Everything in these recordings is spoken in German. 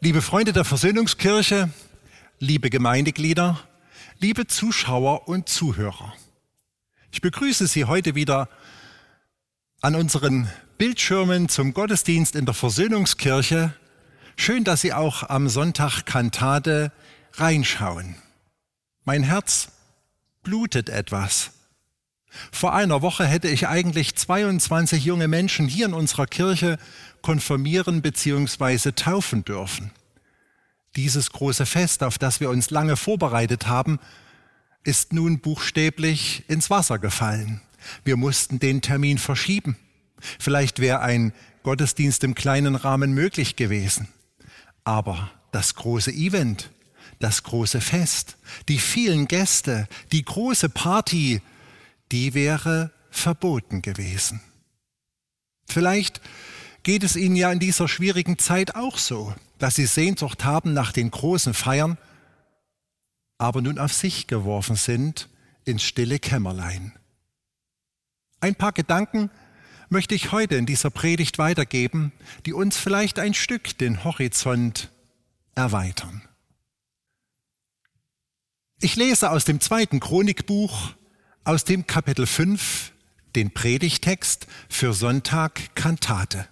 Liebe Freunde der Versöhnungskirche, liebe Gemeindeglieder, liebe Zuschauer und Zuhörer. Ich begrüße Sie heute wieder an unseren Bildschirmen zum Gottesdienst in der Versöhnungskirche. Schön, dass Sie auch am Sonntag Kantate reinschauen. Mein Herz blutet etwas. Vor einer Woche hätte ich eigentlich 22 junge Menschen hier in unserer Kirche konfirmieren bzw. taufen dürfen. Dieses große Fest, auf das wir uns lange vorbereitet haben, ist nun buchstäblich ins Wasser gefallen. Wir mussten den Termin verschieben. Vielleicht wäre ein Gottesdienst im kleinen Rahmen möglich gewesen. Aber das große Event, das große Fest, die vielen Gäste, die große Party, die wäre verboten gewesen. Vielleicht geht es Ihnen ja in dieser schwierigen Zeit auch so, dass Sie Sehnsucht haben nach den großen Feiern, aber nun auf sich geworfen sind ins stille Kämmerlein. Ein paar Gedanken möchte ich heute in dieser Predigt weitergeben, die uns vielleicht ein Stück den Horizont erweitern. Ich lese aus dem zweiten Chronikbuch, aus dem Kapitel 5, den Predigtext für Sonntag Kantate.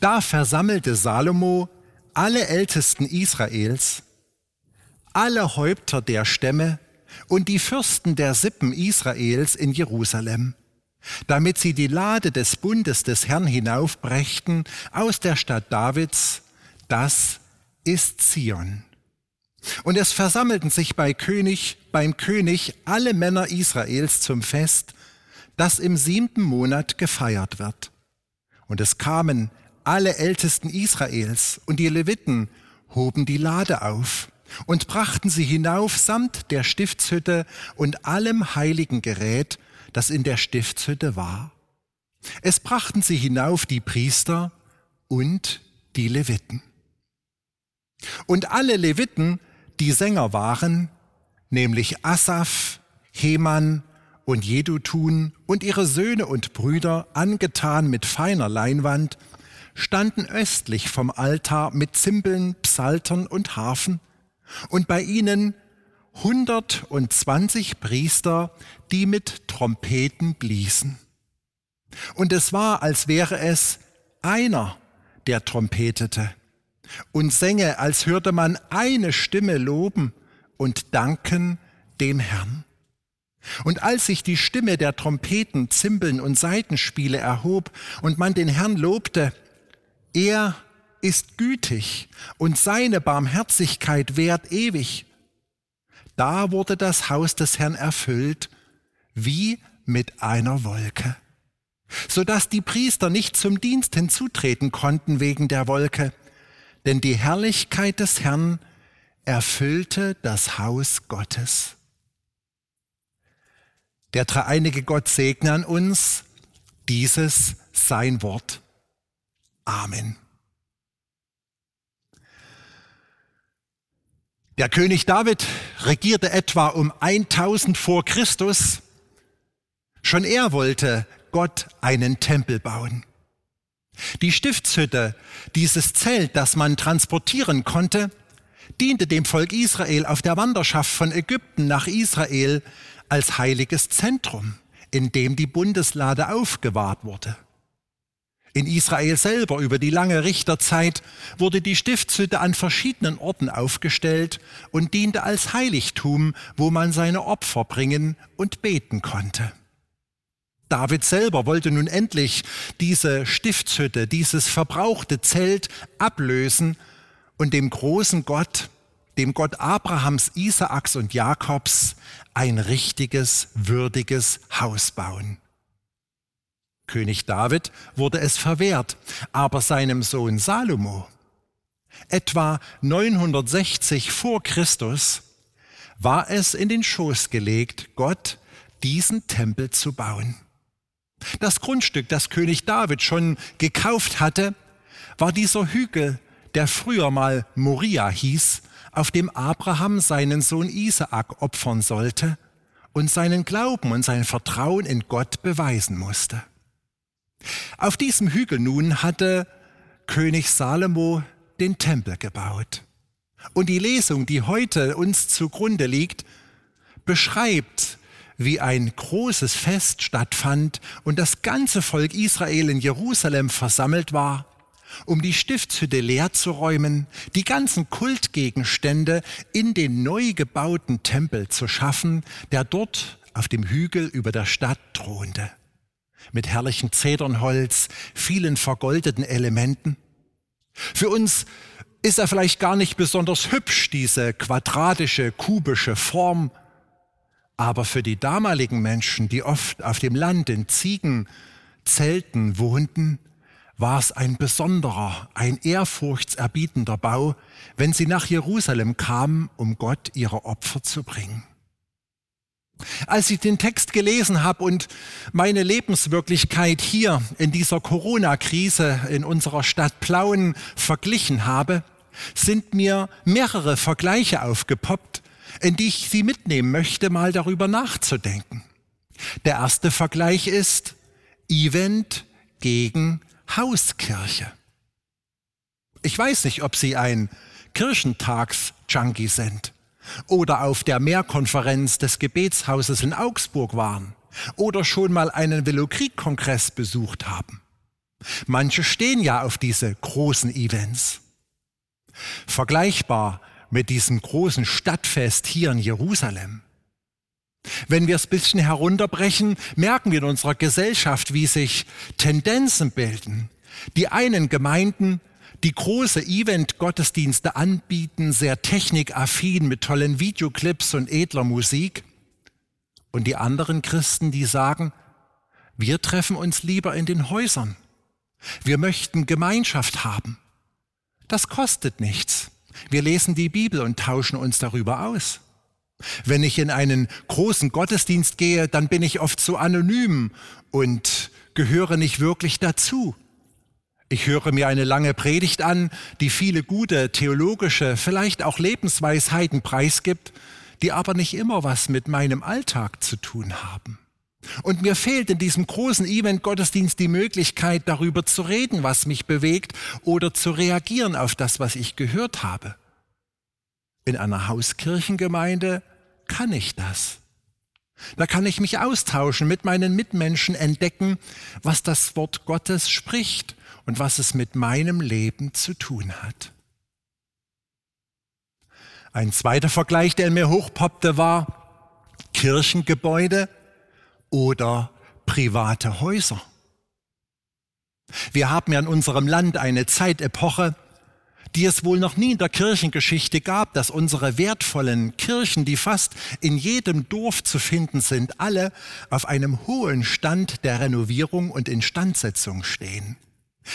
Da versammelte Salomo alle Ältesten Israels, alle Häupter der Stämme und die Fürsten der Sippen Israels in Jerusalem, damit sie die Lade des Bundes des Herrn hinaufbrächten aus der Stadt Davids, das ist Zion. Und es versammelten sich bei König, beim König alle Männer Israels zum Fest, das im siebten Monat gefeiert wird. Und es kamen alle Ältesten Israels und die Leviten hoben die Lade auf und brachten sie hinauf samt der Stiftshütte und allem heiligen Gerät, das in der Stiftshütte war. Es brachten sie hinauf die Priester und die Leviten. Und alle Leviten, die Sänger waren, nämlich Asaph, Heman und Jedutun und ihre Söhne und Brüder, angetan mit feiner Leinwand, standen östlich vom Altar mit Zimbeln, Psaltern und Harfen und bei ihnen 120 Priester, die mit Trompeten bliesen. Und es war, als wäre es einer, der trompetete und sänge, als hörte man eine Stimme loben und danken dem Herrn. Und als sich die Stimme der Trompeten, Zimbeln und Seitenspiele erhob und man den Herrn lobte, er ist gütig und seine Barmherzigkeit währt ewig. Da wurde das Haus des Herrn erfüllt wie mit einer Wolke, so dass die Priester nicht zum Dienst hinzutreten konnten wegen der Wolke, denn die Herrlichkeit des Herrn erfüllte das Haus Gottes. Der dreieinige Gott segne an uns dieses sein Wort. Amen. Der König David regierte etwa um 1000 vor Christus. Schon er wollte Gott einen Tempel bauen. Die Stiftshütte, dieses Zelt, das man transportieren konnte, diente dem Volk Israel auf der Wanderschaft von Ägypten nach Israel als heiliges Zentrum, in dem die Bundeslade aufgewahrt wurde. In Israel selber über die lange Richterzeit wurde die Stiftshütte an verschiedenen Orten aufgestellt und diente als Heiligtum, wo man seine Opfer bringen und beten konnte. David selber wollte nun endlich diese Stiftshütte, dieses verbrauchte Zelt ablösen und dem großen Gott, dem Gott Abrahams, Isaaks und Jakobs, ein richtiges, würdiges Haus bauen. König David wurde es verwehrt, aber seinem Sohn Salomo, Etwa 960 vor Christus war es in den Schoß gelegt, Gott diesen Tempel zu bauen. Das Grundstück, das König David schon gekauft hatte, war dieser Hügel, der früher mal Moria hieß, auf dem Abraham seinen Sohn Isaak opfern sollte und seinen Glauben und sein Vertrauen in Gott beweisen musste. Auf diesem Hügel nun hatte König Salomo den Tempel gebaut. Und die Lesung, die heute uns zugrunde liegt, beschreibt, wie ein großes Fest stattfand und das ganze Volk Israel in Jerusalem versammelt war, um die Stiftshütte leer zu räumen, die ganzen Kultgegenstände in den neu gebauten Tempel zu schaffen, der dort auf dem Hügel über der Stadt thronte. Mit herrlichem Zedernholz, vielen vergoldeten Elementen. Für uns ist er vielleicht gar nicht besonders hübsch, diese quadratische, kubische Form. Aber für die damaligen Menschen, die oft auf dem Land in Ziegenzelten wohnten, war es ein besonderer, ein ehrfurchtserbietender Bau, wenn sie nach Jerusalem kamen, um Gott ihre Opfer zu bringen. Als ich den Text gelesen habe und meine Lebenswirklichkeit hier in dieser Corona-Krise in unserer Stadt Plauen verglichen habe, sind mir mehrere Vergleiche aufgepoppt, in die ich Sie mitnehmen möchte, mal darüber nachzudenken. Der erste Vergleich ist Event gegen Hauskirche. Ich weiß nicht, ob Sie ein Kirchentags-Junkie sind oder auf der Mehrkonferenz des Gebetshauses in Augsburg waren oder schon mal einen Velokrieg-Kongress besucht haben. Manche stehen ja auf diese großen Events. Vergleichbar mit diesem großen Stadtfest hier in Jerusalem. Wenn wir es ein bisschen herunterbrechen, merken wir in unserer Gesellschaft, wie sich Tendenzen bilden. Die einen Gemeinden die große Event-Gottesdienste anbieten, sehr technikaffin mit tollen Videoclips und edler Musik. Und die anderen Christen, die sagen, wir treffen uns lieber in den Häusern. Wir möchten Gemeinschaft haben. Das kostet nichts. Wir lesen die Bibel und tauschen uns darüber aus. Wenn ich in einen großen Gottesdienst gehe, dann bin ich oft so anonym und gehöre nicht wirklich dazu. Ich höre mir eine lange Predigt an, die viele gute theologische, vielleicht auch Lebensweisheiten preisgibt, die aber nicht immer was mit meinem Alltag zu tun haben. Und mir fehlt in diesem großen Event-Gottesdienst die Möglichkeit, darüber zu reden, was mich bewegt oder zu reagieren auf das, was ich gehört habe. In einer Hauskirchengemeinde kann ich das. Da kann ich mich austauschen, mit meinen Mitmenschen entdecken, was das Wort Gottes spricht und was es mit meinem Leben zu tun hat. Ein zweiter Vergleich, der mir hochpoppte, war Kirchengebäude oder private Häuser. Wir haben ja in unserem Land eine Zeitepoche, die es wohl noch nie in der Kirchengeschichte gab, dass unsere wertvollen Kirchen, die fast in jedem Dorf zu finden sind, alle auf einem hohen Stand der Renovierung und Instandsetzung stehen.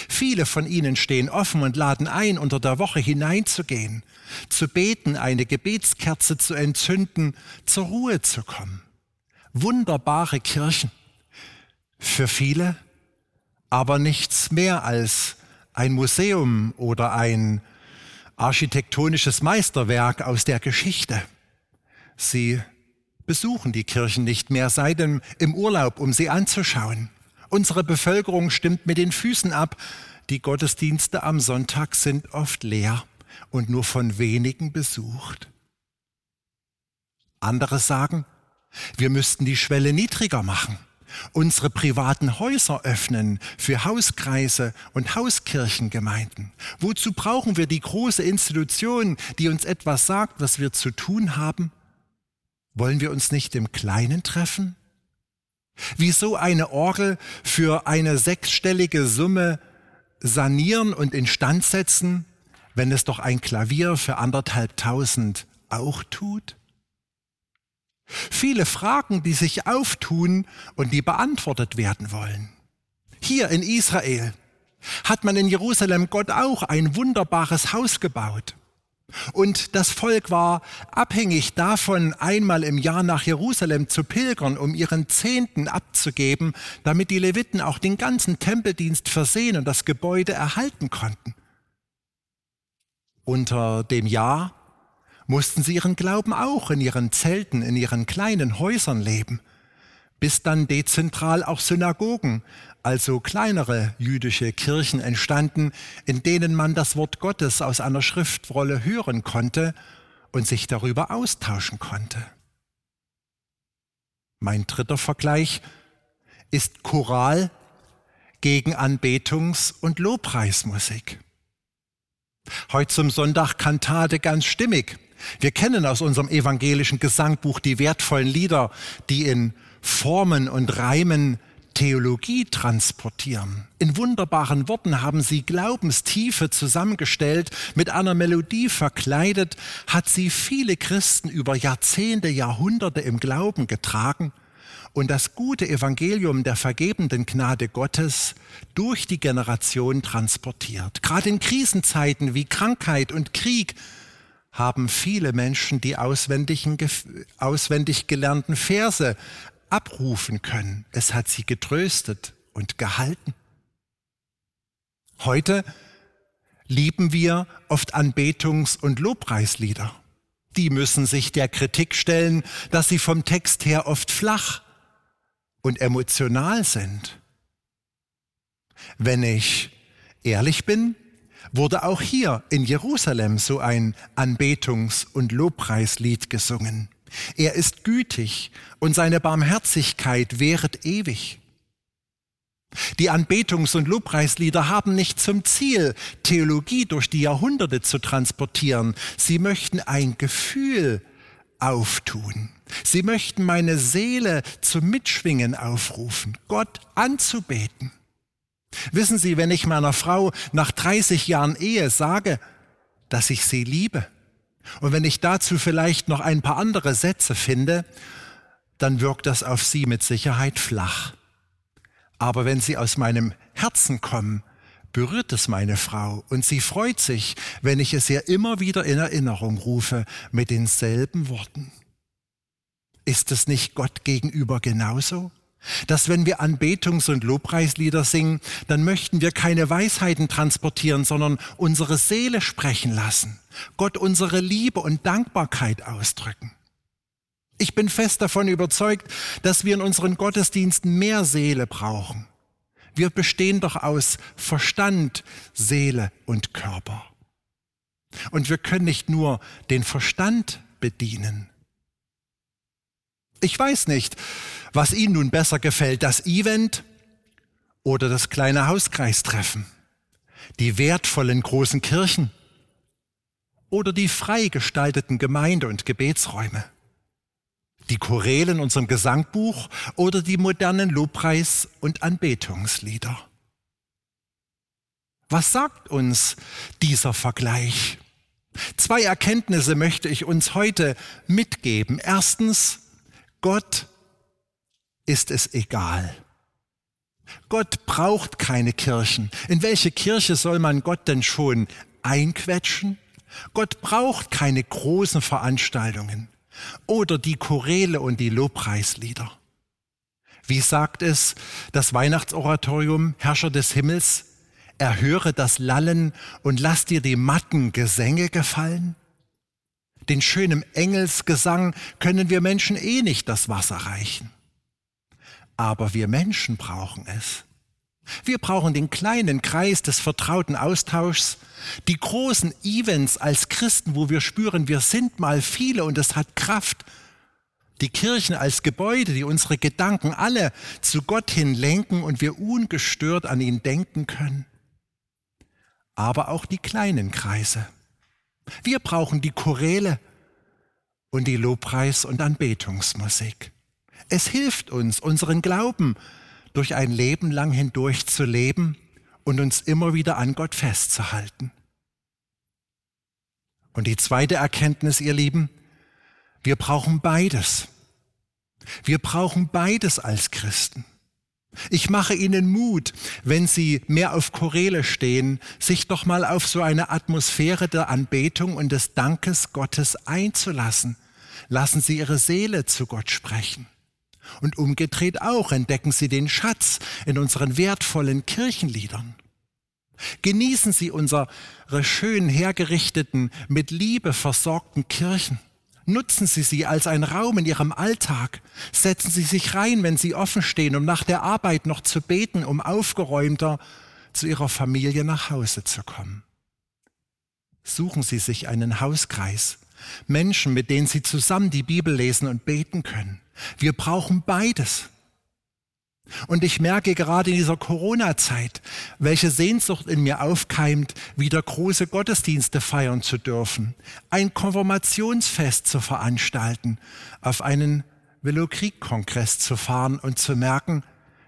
Viele von ihnen stehen offen und laden ein, unter der Woche hineinzugehen, zu beten, eine Gebetskerze zu entzünden, zur Ruhe zu kommen. Wunderbare Kirchen. Für viele aber nichts mehr als ein Museum oder ein architektonisches Meisterwerk aus der Geschichte. Sie besuchen die Kirchen nicht mehr, sei denn im Urlaub, um sie anzuschauen. Unsere Bevölkerung stimmt mit den Füßen ab. Die Gottesdienste am Sonntag sind oft leer und nur von wenigen besucht. Andere sagen, wir müssten die Schwelle niedriger machen, unsere privaten Häuser öffnen für Hauskreise und Hauskirchengemeinden. Wozu brauchen wir die große Institution, die uns etwas sagt, was wir zu tun haben? Wollen wir uns nicht im Kleinen treffen? Wieso eine Orgel für eine sechsstellige Summe sanieren und instand setzen, wenn es doch ein Klavier für anderthalb tausend auch tut? Viele Fragen, die sich auftun und die beantwortet werden wollen. Hier in Israel hat man in Jerusalem Gott auch ein wunderbares Haus gebaut. Und das Volk war abhängig davon, einmal im Jahr nach Jerusalem zu pilgern, um ihren Zehnten abzugeben, damit die Leviten auch den ganzen Tempeldienst versehen und das Gebäude erhalten konnten. Unter dem Jahr mussten sie ihren Glauben auch in ihren Zelten, in ihren kleinen Häusern leben, bis dann dezentral auch Synagogen, also kleinere jüdische Kirchen entstanden, in denen man das Wort Gottes aus einer Schriftrolle hören konnte und sich darüber austauschen konnte. Mein dritter Vergleich ist Choral gegen Anbetungs- und Lobpreismusik. Heute zum Sonntag Kantate ganz stimmig. Wir kennen aus unserem evangelischen Gesangbuch die wertvollen Lieder, die in Formen und Reimen Theologie transportieren. In wunderbaren Worten haben sie Glaubenstiefe zusammengestellt, mit einer Melodie verkleidet, hat sie viele Christen über Jahrzehnte, Jahrhunderte im Glauben getragen und das gute Evangelium der vergebenden Gnade Gottes durch die Generation transportiert. Gerade in Krisenzeiten wie Krankheit und Krieg haben viele Menschen die auswendig gelernten Verse abrufen können. Es hat sie getröstet und gehalten. Heute lieben wir oft Anbetungs- und Lobpreislieder. Die müssen sich der Kritik stellen, dass sie vom Text her oft flach und emotional sind. Wenn ich ehrlich bin, wurde auch hier in Jerusalem so ein Anbetungs- und Lobpreislied gesungen. Er ist gütig und seine Barmherzigkeit währet ewig. Die Anbetungs- und Lobpreislieder haben nicht zum Ziel, Theologie durch die Jahrhunderte zu transportieren. Sie möchten ein Gefühl auftun. Sie möchten meine Seele zum Mitschwingen aufrufen, Gott anzubeten. Wissen Sie, wenn ich meiner Frau nach 30 Jahren Ehe sage, dass ich sie liebe, und wenn ich dazu vielleicht noch ein paar andere Sätze finde, dann wirkt das auf sie mit Sicherheit flach. Aber wenn sie aus meinem Herzen kommen, berührt es meine Frau und sie freut sich, wenn ich es ihr immer wieder in Erinnerung rufe mit denselben Worten. Ist es nicht Gott gegenüber genauso? Dass wenn wir Anbetungs- und Lobpreislieder singen, dann möchten wir keine Weisheiten transportieren, sondern unsere Seele sprechen lassen, Gott unsere Liebe und Dankbarkeit ausdrücken. Ich bin fest davon überzeugt, dass wir in unseren Gottesdiensten mehr Seele brauchen. Wir bestehen doch aus Verstand, Seele und Körper. Und wir können nicht nur den Verstand bedienen. Ich weiß nicht, was Ihnen nun besser gefällt, das Event oder das kleine Hauskreistreffen, die wertvollen großen Kirchen oder die frei gestalteten Gemeinde- und Gebetsräume, die Choräle in unserem Gesangbuch oder die modernen Lobpreis- und Anbetungslieder. Was sagt uns dieser Vergleich? Zwei Erkenntnisse möchte ich uns heute mitgeben. Erstens, Gott ist es egal. Gott braucht keine Kirchen. In welche Kirche soll man Gott denn schon einquetschen? Gott braucht keine großen Veranstaltungen oder die Choräle und die Lobpreislieder. Wie sagt es das Weihnachtsoratorium Herrscher des Himmels? Erhöre das Lallen und lass dir die matten Gesänge gefallen? Den schönen Engelsgesang können wir Menschen eh nicht das Wasser reichen aber wir Menschen brauchen es. Wir brauchen den kleinen Kreis des vertrauten Austauschs, die großen Events als Christen, wo wir spüren, wir sind mal viele und es hat Kraft. Die Kirchen als Gebäude, die unsere Gedanken alle zu Gott hin lenken und wir ungestört an ihn denken können. Aber auch die kleinen Kreise. Wir brauchen die Choräle und die Lobpreis- und Anbetungsmusik. Es hilft uns, unseren Glauben durch ein Leben lang hindurch zu leben und uns immer wieder an Gott festzuhalten. Und die zweite Erkenntnis, ihr Lieben, wir brauchen beides. Wir brauchen beides als Christen. Ich mache Ihnen Mut, wenn Sie mehr auf Chorele stehen, sich doch mal auf so eine Atmosphäre der Anbetung und des Dankes Gottes einzulassen. Lassen Sie Ihre Seele zu Gott sprechen. Und umgedreht auch entdecken Sie den Schatz in unseren wertvollen Kirchenliedern. Genießen Sie unsere schön hergerichteten, mit Liebe versorgten Kirchen. Nutzen Sie sie als einen Raum in Ihrem Alltag. Setzen Sie sich rein, wenn Sie offen stehen, um nach der Arbeit noch zu beten, um aufgeräumter zu Ihrer Familie nach Hause zu kommen. Suchen Sie sich einen Hauskreis, Menschen, mit denen Sie zusammen die Bibel lesen und beten können. Wir brauchen beides. Und ich merke gerade in dieser Corona-Zeit, welche Sehnsucht in mir aufkeimt, wieder große Gottesdienste feiern zu dürfen, ein Konfirmationsfest zu veranstalten, auf einen Velokrieg-Kongress zu fahren und zu merken,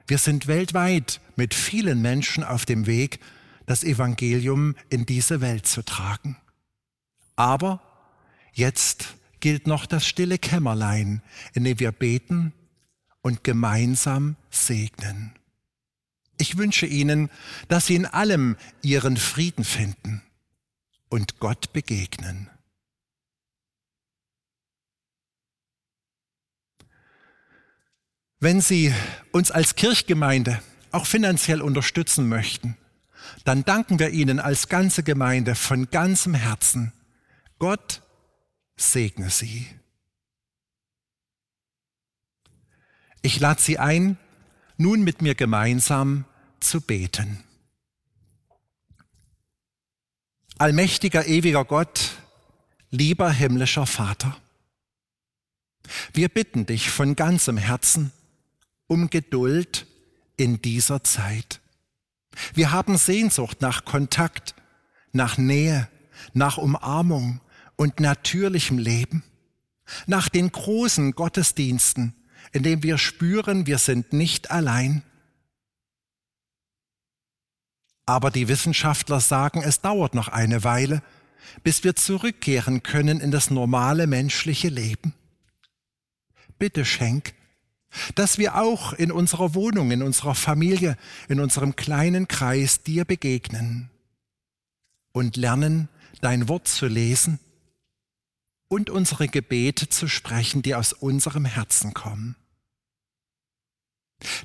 wir sind weltweit mit vielen Menschen auf dem Weg, das Evangelium in diese Welt zu tragen. Aber jetzt gilt noch das stille Kämmerlein, in dem wir beten und gemeinsam segnen. Ich wünsche Ihnen, dass Sie in allem Ihren Frieden finden und Gott begegnen. Wenn Sie uns als Kirchgemeinde auch finanziell unterstützen möchten, dann danken wir Ihnen als ganze Gemeinde von ganzem Herzen. Gott segne Sie. Ich lade Sie ein, nun mit mir gemeinsam zu beten. Allmächtiger, ewiger Gott, lieber himmlischer Vater, wir bitten dich von ganzem Herzen um Geduld in dieser Zeit. Wir haben Sehnsucht nach Kontakt, nach Nähe, nach Umarmung und natürlichem Leben, nach den großen Gottesdiensten, in dem wir spüren, wir sind nicht allein. Aber die Wissenschaftler sagen, es dauert noch eine Weile, bis wir zurückkehren können in das normale menschliche Leben. Bitte schenk, dass wir auch in unserer Wohnung, in unserer Familie, in unserem kleinen Kreis dir begegnen und lernen, dein Wort zu lesen und unsere Gebete zu sprechen, die aus unserem Herzen kommen.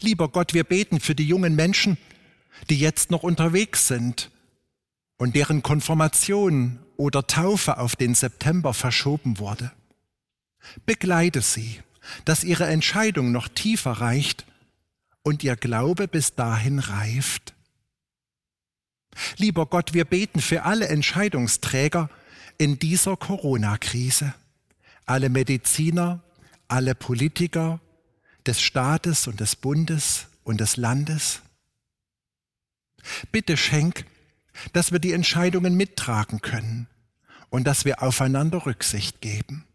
Lieber Gott, wir beten für die jungen Menschen, die jetzt noch unterwegs sind und deren Konfirmation oder Taufe auf den September verschoben wurde. Begleite sie, dass ihre Entscheidung noch tiefer reicht und ihr Glaube bis dahin reift. Lieber Gott, wir beten für alle Entscheidungsträger, in dieser Corona-Krise. Alle Mediziner, alle Politiker des Staates und des Bundes und des Landes. Bitte schenk, dass wir die Entscheidungen mittragen können und dass wir aufeinander Rücksicht geben.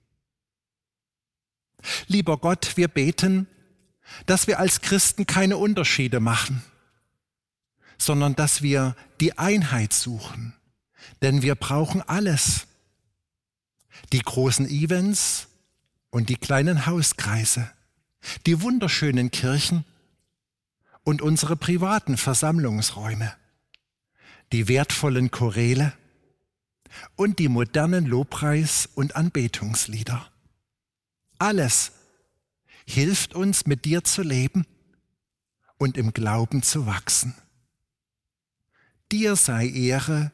Lieber Gott, wir beten, dass wir als Christen keine Unterschiede machen, sondern dass wir die Einheit suchen, denn wir brauchen alles die großen Events und die kleinen Hauskreise, die wunderschönen Kirchen und unsere privaten Versammlungsräume, die wertvollen Chorele und die modernen Lobpreis- und Anbetungslieder. Alles hilft uns, mit dir zu leben und im Glauben zu wachsen. Dir sei Ehre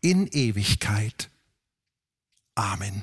in Ewigkeit. Amen.